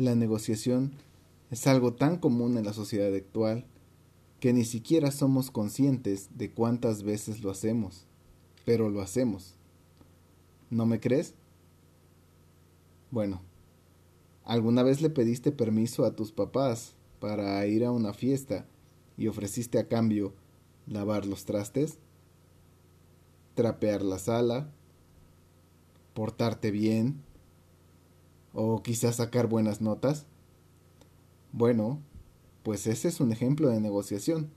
la negociación es algo tan común en la sociedad actual que ni siquiera somos conscientes de cuántas veces lo hacemos, pero lo hacemos. ¿No me crees? Bueno, ¿alguna vez le pediste permiso a tus papás para ir a una fiesta y ofreciste a cambio lavar los trastes, trapear la sala, portarte bien o quizás sacar buenas notas? Bueno, pues ese es un ejemplo de negociación.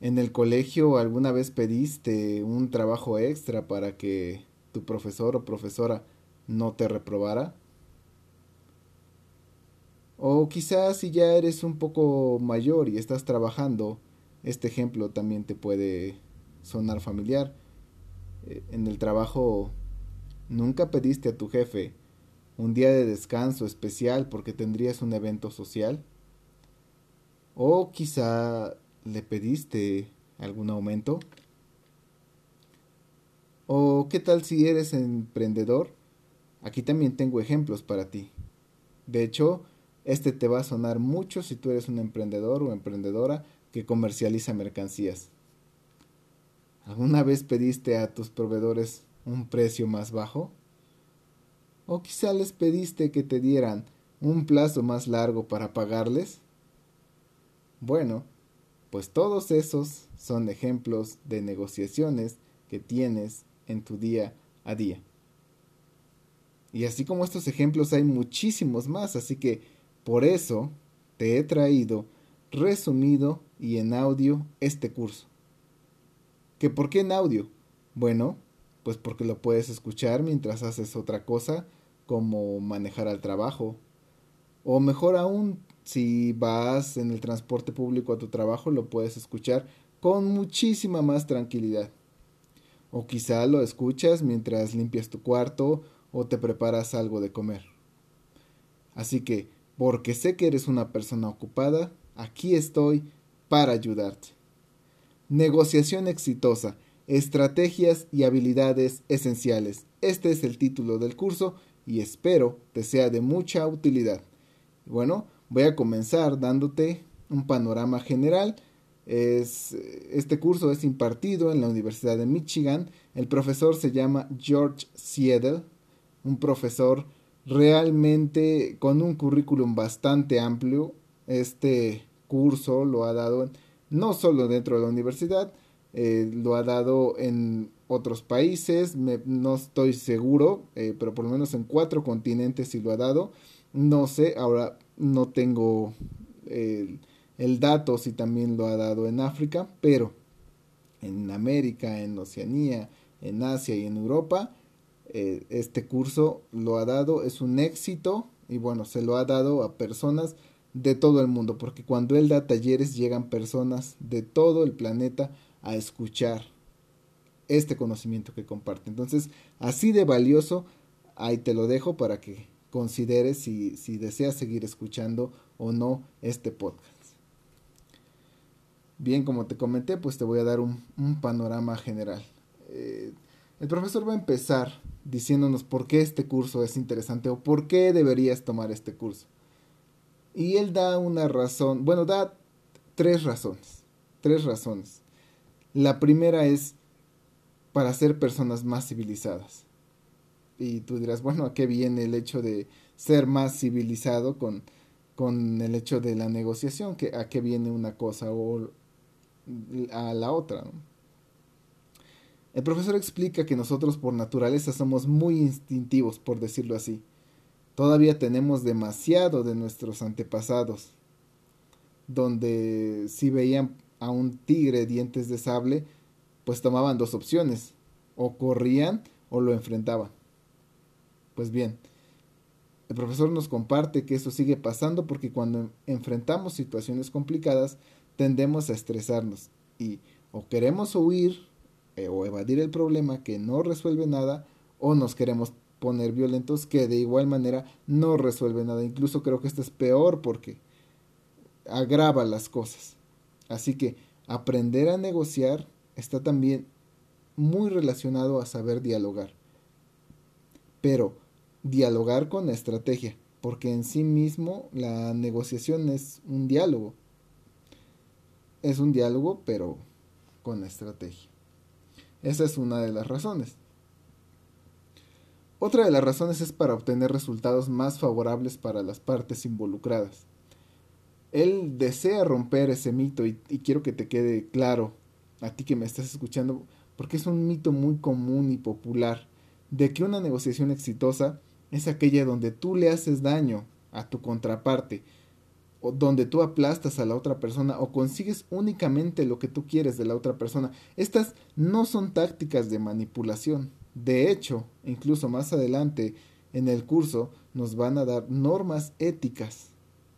¿En el colegio alguna vez pediste un trabajo extra para que tu profesor o profesora no te reprobara? O quizás si ya eres un poco mayor y estás trabajando, este ejemplo también te puede sonar familiar. Eh, en el trabajo, ¿nunca pediste a tu jefe un día de descanso especial porque tendrías un evento social? O quizá le pediste algún aumento. O qué tal si eres emprendedor? Aquí también tengo ejemplos para ti. De hecho, este te va a sonar mucho si tú eres un emprendedor o emprendedora que comercializa mercancías. ¿Alguna vez pediste a tus proveedores un precio más bajo? ¿O quizá les pediste que te dieran un plazo más largo para pagarles? Bueno, pues todos esos son ejemplos de negociaciones que tienes en tu día a día. Y así como estos ejemplos hay muchísimos más, así que por eso te he traído resumido y en audio este curso. ¿Que por qué en audio? Bueno, pues porque lo puedes escuchar mientras haces otra cosa como manejar al trabajo. O mejor aún, si vas en el transporte público a tu trabajo, lo puedes escuchar con muchísima más tranquilidad. O quizá lo escuchas mientras limpias tu cuarto o te preparas algo de comer. Así que, porque sé que eres una persona ocupada, aquí estoy para ayudarte. Negociación exitosa, estrategias y habilidades esenciales. Este es el título del curso y espero te sea de mucha utilidad. Bueno, voy a comenzar dándote un panorama general. Es, este curso es impartido en la Universidad de Michigan. El profesor se llama George Siedel, un profesor realmente con un currículum bastante amplio. Este curso lo ha dado no solo dentro de la universidad, eh, lo ha dado en otros países, no estoy seguro, eh, pero por lo menos en cuatro continentes sí lo ha dado. No sé, ahora no tengo el, el dato si también lo ha dado en África, pero en América, en Oceanía, en Asia y en Europa, eh, este curso lo ha dado, es un éxito y bueno, se lo ha dado a personas de todo el mundo, porque cuando él da talleres llegan personas de todo el planeta a escuchar este conocimiento que comparte. Entonces, así de valioso, ahí te lo dejo para que consideres si, si deseas seguir escuchando o no este podcast. Bien, como te comenté, pues te voy a dar un, panorama general. Eh, el profesor va a empezar diciéndonos por qué este curso es interesante o por qué deberías tomar este curso. Y él da una razón, bueno, da tres razones, tres razones. La primera es para ser personas más civilizadas. Y tú dirás, bueno, ¿a qué viene el hecho de ser más civilizado con, con el hecho de la negociación? ¿A qué viene una cosa o a la otra? El profesor explica que nosotros por naturaleza somos muy instintivos, por decirlo así. Todavía tenemos demasiado de nuestros antepasados, donde si veían a un tigre dientes de sable, pues tomaban dos opciones, o corrían o lo enfrentaban. Pues bien, el profesor nos comparte que eso sigue pasando porque cuando enfrentamos situaciones complicadas tendemos a estresarnos y o queremos huir eh, o evadir el problema que no resuelve nada o nos queremos poner violentos que de igual manera no resuelve nada. Incluso creo que esto es peor porque agrava las cosas. Así que aprender a negociar está también muy relacionado a saber dialogar. Pero dialogar con estrategia, porque en sí mismo la negociación es un diálogo. Es un diálogo, pero con estrategia. Esa es una de las razones. Otra de las razones es para obtener resultados más favorables para las partes involucradas. Él desea romper ese mito y, quiero que te quede claro a ti que me estás escuchando, porque es un mito muy común y popular, de que una negociación exitosa es aquella donde tú le haces daño a tu contraparte, o donde tú aplastas a la otra persona o consigues únicamente lo que tú quieres de la otra persona. Estas no son tácticas de manipulación. De hecho, incluso más adelante en el curso nos van a dar normas éticas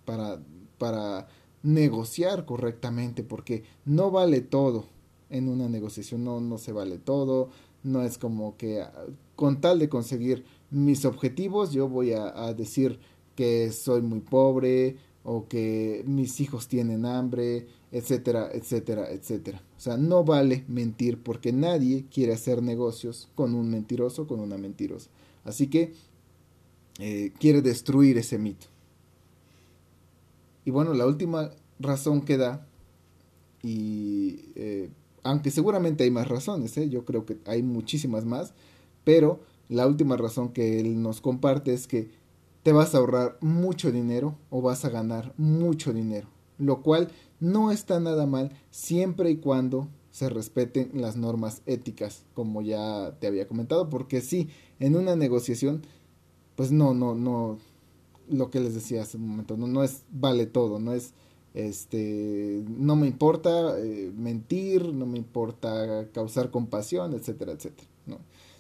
para, para negociar correctamente, porque no vale todo en una negociación, no, no se vale todo, no es como que ah, con tal de conseguir mis objetivos yo voy a, decir que soy muy pobre o que mis hijos tienen hambre, etcétera, etcétera, etcétera. O sea, no vale mentir porque nadie quiere hacer negocios con un mentiroso, con una mentirosa. Así que eh, quiere destruir ese mito. Y bueno, la última razón que da, y eh, aunque seguramente hay más razones, ¿eh? yo creo que hay muchísimas más, pero la última razón que él nos comparte es que te vas a ahorrar mucho dinero o vas a ganar mucho dinero, lo cual no está nada mal siempre y cuando se respeten las normas éticas, como ya te había comentado, porque sí, en una negociación, pues no, no, no, lo que les decía hace un momento, no, no es vale todo, no es, este, no me importa eh, mentir, no me importa causar compasión, etcétera, etcétera, ¿no?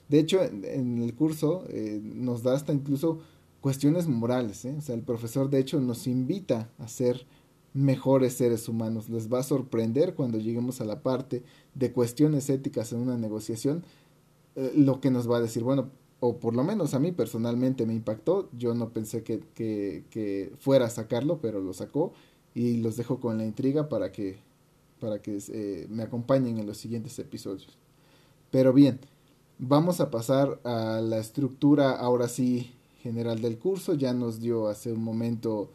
De hecho, en, el curso eh, nos da hasta incluso cuestiones morales. ¿eh? O sea, el profesor de hecho nos invita a ser mejores seres humanos. Les va a sorprender cuando lleguemos a la parte de cuestiones éticas en una negociación, eh, lo que nos va a decir, bueno, o por lo menos a mí personalmente me impactó, yo no pensé que, que, fuera a sacarlo, pero lo sacó y los dejo con la intriga para que, para que eh, me acompañen en los siguientes episodios. Pero bien, vamos a pasar a la estructura ahora sí general del curso, ya nos dio hace un momento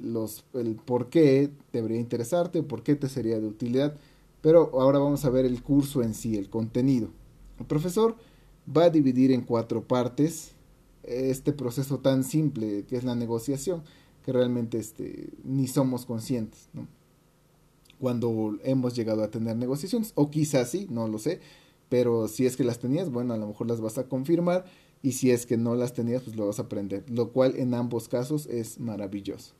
los, el por qué debería interesarte, por qué te sería de utilidad, pero ahora vamos a ver el curso en sí, el contenido. El profesor va a dividir en cuatro partes este proceso tan simple que es la negociación, que realmente este, ni somos conscientes. Cuando hemos llegado a tener negociaciones, o quizás sí, no lo sé, pero si es que las tenías, bueno, a lo mejor las vas a confirmar y si es que no las tenías, pues lo vas a aprender, lo cual en ambos casos es maravilloso.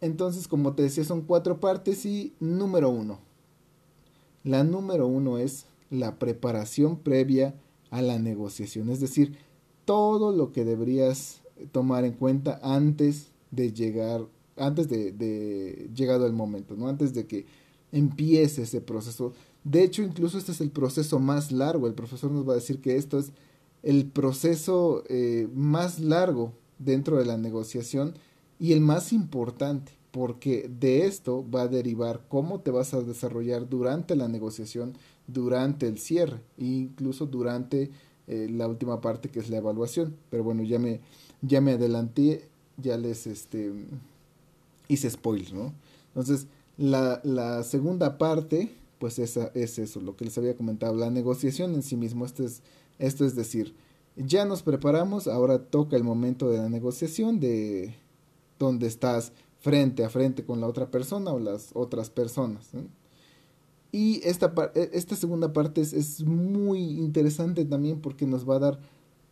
Entonces, como te decía, son cuatro partes y número uno. La número uno es la preparación previa a la negociación, es decir, todo lo que deberías tomar en cuenta antes de llegar, antes de, de llegado el momento, ¿no? Antes de que empiece ese proceso. De hecho, incluso este es el proceso más largo. El profesor nos va a decir que esto es el proceso eh, más largo dentro de la negociación y el más importante, porque de esto va a derivar cómo te vas a desarrollar durante la negociación, durante el cierre e incluso durante eh, la última parte que es la evaluación. Pero bueno, ya me, ya me adelanté, ya les este, hice spoiler, ¿no? Entonces, la, la segunda parte, pues esa, es eso, lo que les había comentado, la negociación en sí mismo, este es esto es decir, ya nos preparamos, ahora toca el momento de la negociación, de donde estás frente a frente con la otra persona o las otras personas. Y esta, e, esta segunda parte es, es, muy interesante también porque nos va a dar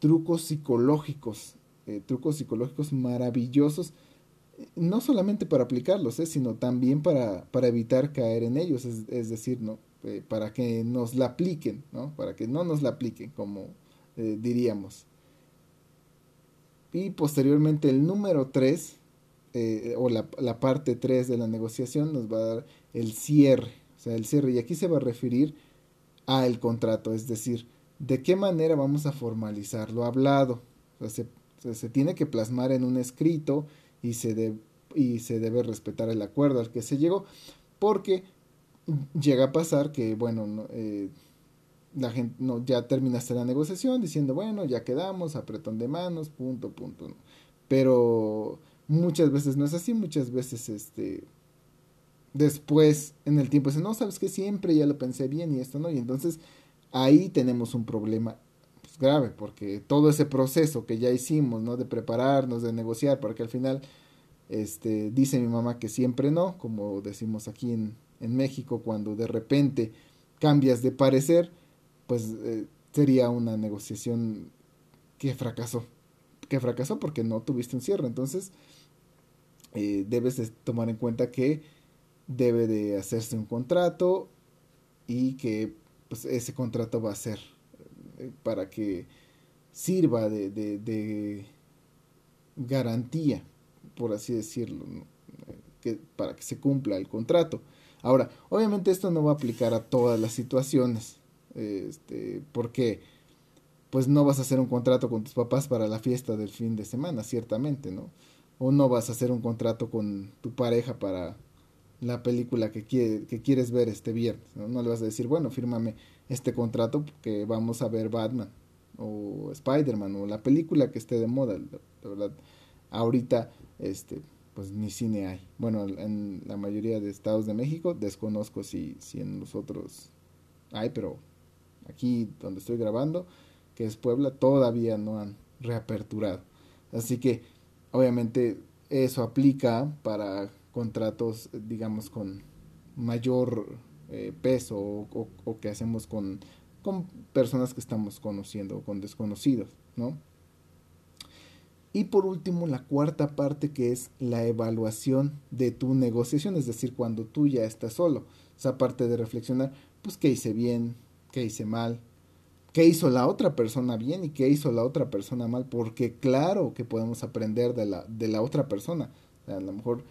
trucos psicológicos, eh, trucos psicológicos maravillosos, no solamente para aplicarlos, eh, sino también para, para evitar caer en ellos, es, es decir, ¿no? Eh, para que nos la apliquen, ¿no? Para que no nos la apliquen, como eh, diríamos. Y posteriormente el número 3, eh, o la, la, parte 3 de la negociación, nos va a dar el cierre. O sea, el cierre. Y aquí se va a referir a el contrato, es decir, de qué manera vamos a formalizar lo hablado. O sea, se, se, tiene que plasmar en un escrito y se, de, y se debe respetar el acuerdo al que se llegó, porque llega a pasar que, bueno, eh, la gente no, ya terminaste la negociación diciendo, bueno, ya quedamos, apretón de manos, punto, punto. pero muchas veces no es así, muchas veces este después en el tiempo dicen, no, sabes que siempre ya lo pensé bien y esto no, y entonces ahí tenemos un problema grave, porque todo ese proceso que ya hicimos, ¿no? De prepararnos, de negociar, para que al final, este, dice mi mamá que siempre no, como decimos aquí en, en México, cuando de repente cambias de parecer, pues eh, sería una negociación que fracasó, que fracasó porque no tuviste un cierre, entonces eh, debes tomar en cuenta que debe de hacerse un contrato y que pues, ese contrato va a ser para que sirva de, de, garantía, por así decirlo, que, para que se cumpla el contrato. Ahora, obviamente esto no va a aplicar a todas las situaciones, este, porque pues no vas a hacer un contrato con tus papás para la fiesta del fin de semana, ciertamente, ¿no? O no vas a hacer un contrato con tu pareja para la película que, quiere, que quieres ver este viernes. ¿no? ¿no? le vas a decir, bueno, fírmame este contrato porque vamos a ver Batman o Spider-Man o la película que esté de moda. La, verdad, ahorita, este, pues ni cine hay. Bueno, en la mayoría de estados de México desconozco si, si en los otros hay, pero aquí donde estoy grabando, que es Puebla, todavía no han reaperturado. Así que, obviamente, eso aplica para contratos, digamos, con mayor eh, peso o, que hacemos con, personas que estamos conociendo o con desconocidos, ¿no? Y por último, la cuarta parte que es la evaluación de tu negociación, es decir, cuando tú ya estás solo. Esa parte de reflexionar, pues, qué hice bien, qué hice mal, qué hizo la otra persona bien y qué hizo la otra persona mal, porque claro que podemos aprender de la, de la otra persona. a lo mejor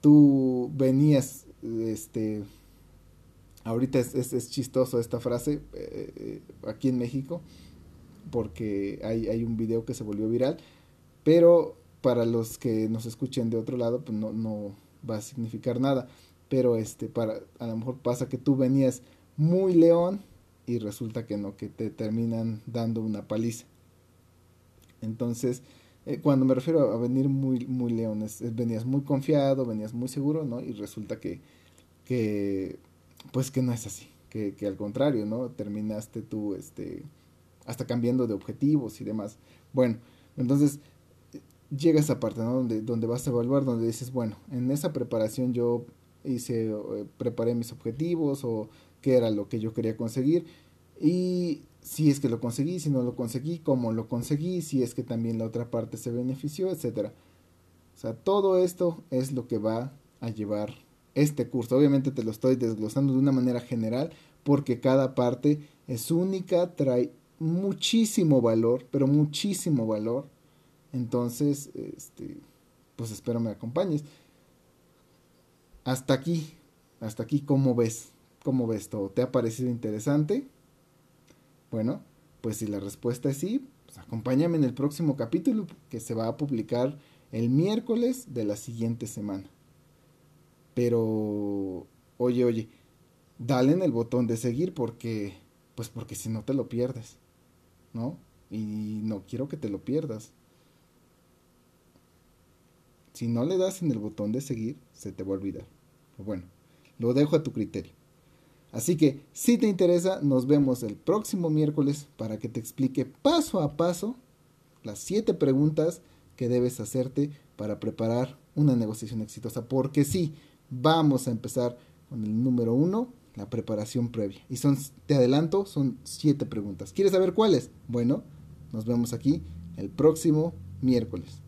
tú venías, este, ahorita es, es, chistoso esta frase eh, eh, aquí en México, porque hay, hay un video que se volvió viral, pero para los que nos escuchen de otro lado, pues no, no va a significar nada. Pero este, para, a lo mejor pasa que tú venías muy león y resulta que no, que te terminan dando una paliza. Entonces, eh, cuando me refiero a venir muy, muy leones, venías muy confiado, venías muy seguro, ¿no? Y resulta que, que pues que no es así, que, que al contrario, ¿no? Terminaste tú, este, hasta cambiando de objetivos y demás. Bueno, entonces llega esa parte, ¿no? Donde, donde vas a evaluar, donde dices, bueno, en esa preparación yo hice, eh, preparé mis objetivos o qué era lo que yo quería conseguir y si es que lo conseguí, si no lo conseguí, cómo lo conseguí, si es que también la otra parte se benefició, etcétera. O sea, todo esto es lo que va a llevar este curso. Obviamente te lo estoy desglosando de una manera general porque cada parte es única, trae muchísimo valor, pero muchísimo valor. Entonces, este, pues espero me acompañes. Hasta aquí, hasta aquí, ¿cómo ves? ¿Cómo ves todo? ¿Te ha parecido interesante? Bueno, pues si la respuesta es sí, pues acompáñame en el próximo capítulo que se va a publicar el miércoles de la siguiente semana. Pero, oye, oye, dale en el botón de seguir porque, pues porque si no te lo pierdes, ¿no? Y no quiero que te lo pierdas. Si no le das en el botón de seguir, se te va a olvidar. Bueno, lo dejo a tu criterio. Así que si te interesa, nos vemos el próximo miércoles para que te explique paso a paso las siete preguntas que debes hacerte para preparar una negociación exitosa. Porque sí, vamos a empezar con el número uno, la preparación previa. Y son, te adelanto, son siete preguntas. ¿Quieres saber cuáles? Bueno, nos vemos aquí el próximo miércoles.